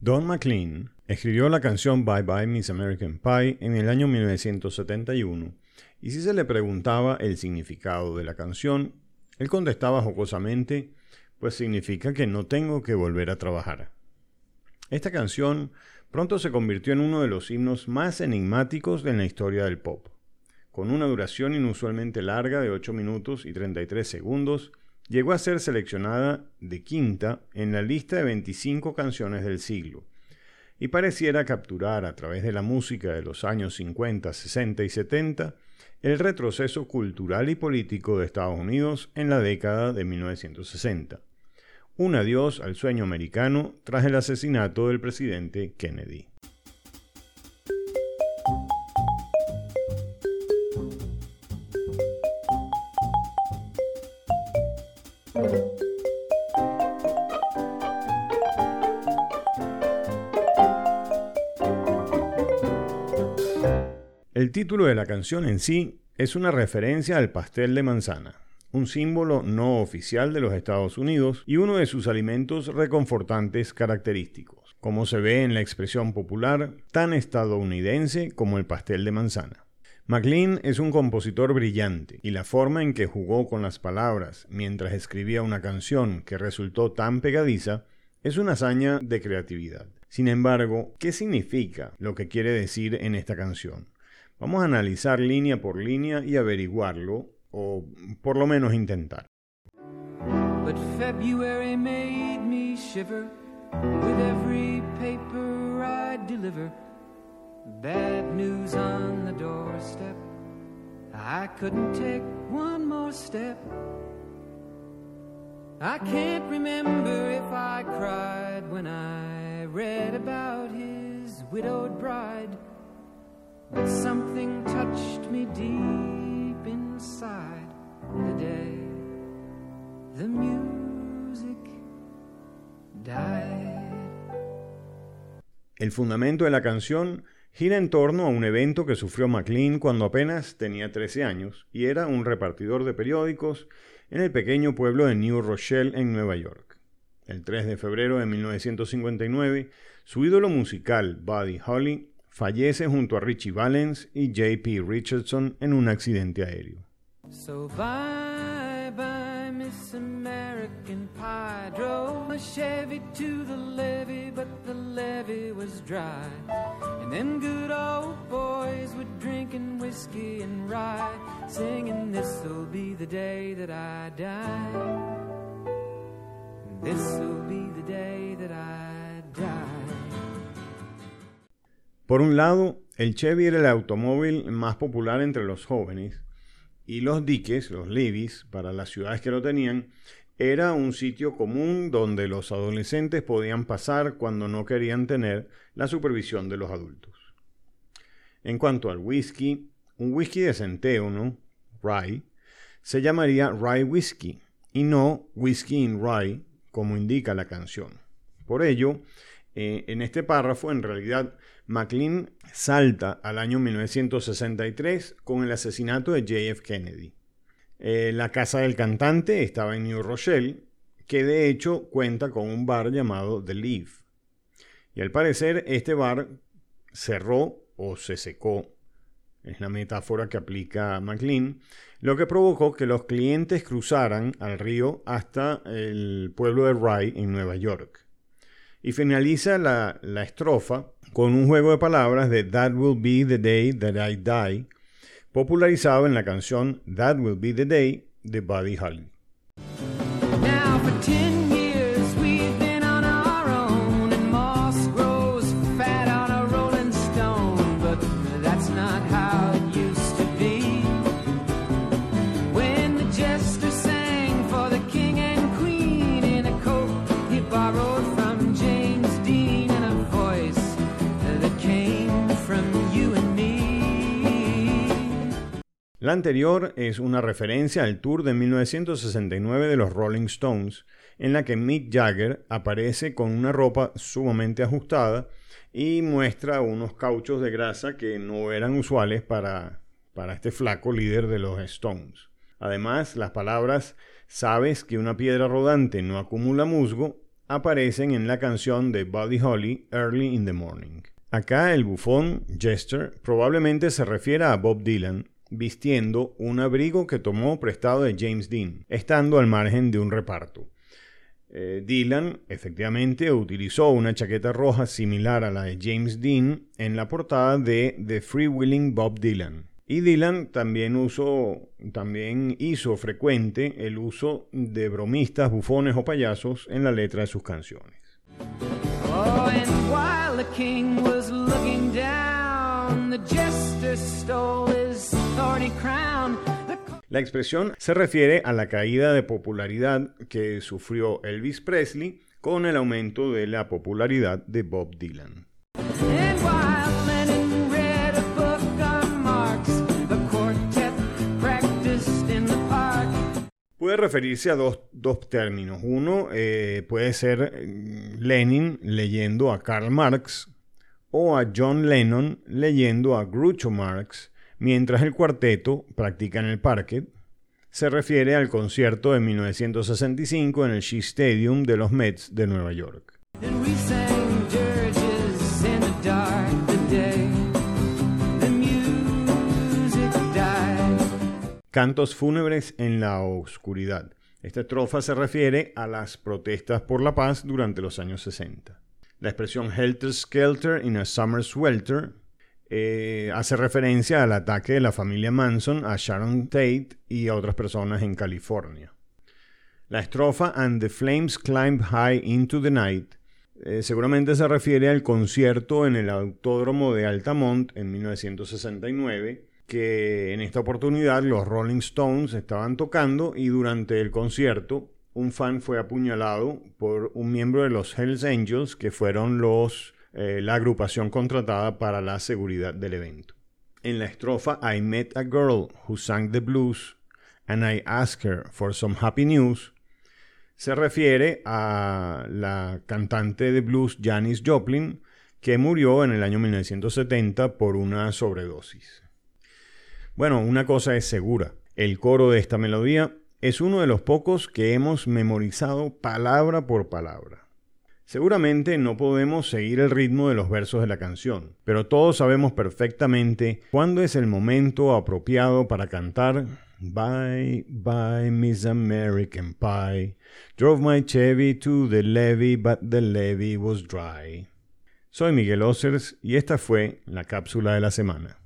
Don McLean escribió la canción Bye Bye Miss American Pie en el año 1971 y si se le preguntaba el significado de la canción, él contestaba jocosamente, pues significa que no tengo que volver a trabajar. Esta canción pronto se convirtió en uno de los himnos más enigmáticos de la historia del pop. Con una duración inusualmente larga de 8 minutos y 33 segundos, llegó a ser seleccionada de quinta en la lista de 25 canciones del siglo, y pareciera capturar a través de la música de los años 50, 60 y 70 el retroceso cultural y político de Estados Unidos en la década de 1960. Un adiós al sueño americano tras el asesinato del presidente Kennedy. El título de la canción en sí es una referencia al pastel de manzana, un símbolo no oficial de los Estados Unidos y uno de sus alimentos reconfortantes característicos, como se ve en la expresión popular tan estadounidense como el pastel de manzana. MacLean es un compositor brillante y la forma en que jugó con las palabras mientras escribía una canción que resultó tan pegadiza es una hazaña de creatividad. Sin embargo, ¿qué significa lo que quiere decir en esta canción? Vamos a analizar línea por línea y averiguarlo, o por lo menos intentar. But February made me shiver with every paper I deliver. Bad news on the doorstep. I couldn't take one more step. I can't remember if I cried when I read about his widowed bride. Something touched me deep inside the day the music died. El fundamento de la canción gira en torno a un evento que sufrió McLean cuando apenas tenía 13 años y era un repartidor de periódicos en el pequeño pueblo de New Rochelle en Nueva York. El 3 de febrero de 1959, su ídolo musical, Buddy Holly, fallece junto a Richie Valens y J.P. Richardson en un accidente aéreo. So bye bye Miss American Pie drove a Chevy to the levee but the levee was dry and them good old boys were drinking whiskey and rye singing this'll be the day that I die this'll be the day that I por un lado, el Chevy era el automóvil más popular entre los jóvenes y los diques, los levees, para las ciudades que lo tenían, era un sitio común donde los adolescentes podían pasar cuando no querían tener la supervisión de los adultos. En cuanto al whisky, un whisky de centeo, ¿no? Rye, se llamaría Rye Whisky y no Whisky in Rye, como indica la canción. Por ello, eh, en este párrafo, en realidad, McLean salta al año 1963 con el asesinato de JF Kennedy. Eh, la casa del cantante estaba en New Rochelle, que de hecho cuenta con un bar llamado The Leaf. Y al parecer este bar cerró o se secó, es la metáfora que aplica McLean, lo que provocó que los clientes cruzaran al río hasta el pueblo de Rye en Nueva York. Y finaliza la, estrofa con un juego de palabras de That Will Be the Day That I Die, popularizado en la canción That Will Be the Day de Buddy Holly. La anterior es una referencia al tour de 1969 de los Rolling Stones, en la que Mick Jagger aparece con una ropa sumamente ajustada y muestra unos cauchos de grasa que no eran usuales para, para este flaco líder de los Stones. Además, las palabras sabes que una piedra rodante no acumula musgo aparecen en la canción de Buddy Holly, Early in the Morning. Acá el bufón, Jester, probablemente se refiera a Bob Dylan, vistiendo un abrigo que tomó prestado de James Dean, estando al margen de un reparto. Eh, Dylan efectivamente utilizó una chaqueta roja similar a la de James Dean en la portada de The Freewheeling Bob Dylan. Y Dylan también, hizo frecuente el uso de bromistas, bufones o payasos en la letra de sus canciones. Oh, la expresión se refiere a la caída de popularidad que sufrió Elvis Presley con el aumento de la popularidad de Bob Dylan. Puede referirse a dos, términos. Uno eh, puede ser mm, Lenin leyendo a Karl Marx o a John Lennon leyendo a Groucho Marx mientras el cuarteto practica en el parque, se refiere al concierto de 1965 en el Shea Stadium de los Mets de Nueva York. Cantos fúnebres en la oscuridad. Esta estrofa se refiere a las protestas por la paz durante los años 60. La expresión Helter Skelter in a Summer Swelter eh, hace referencia al ataque de la familia Manson a Sharon Tate y a otras personas en California. La estrofa And the Flames Climb High into the Night eh, seguramente se refiere al concierto en el Autódromo de Altamont en 1969, que en esta oportunidad los Rolling Stones estaban tocando y durante el concierto un fan fue apuñalado por un miembro de los Hells Angels, que fueron los eh, la agrupación contratada para la seguridad del evento. En la estrofa I met a girl who sang the blues and I asked her for some happy news, se refiere a la cantante de blues Janis Joplin, que murió en el año 1970 por una sobredosis. Bueno, una cosa es segura, el coro de esta melodía es uno de los pocos que hemos memorizado palabra por palabra. Seguramente no podemos seguir el ritmo de los versos de la canción, pero todos sabemos perfectamente cuándo es el momento apropiado para cantar Bye, bye, Miss American Pie. Drove my Chevy to the levee, but the levee was dry. Soy Miguel Ossers y esta fue la cápsula de la semana.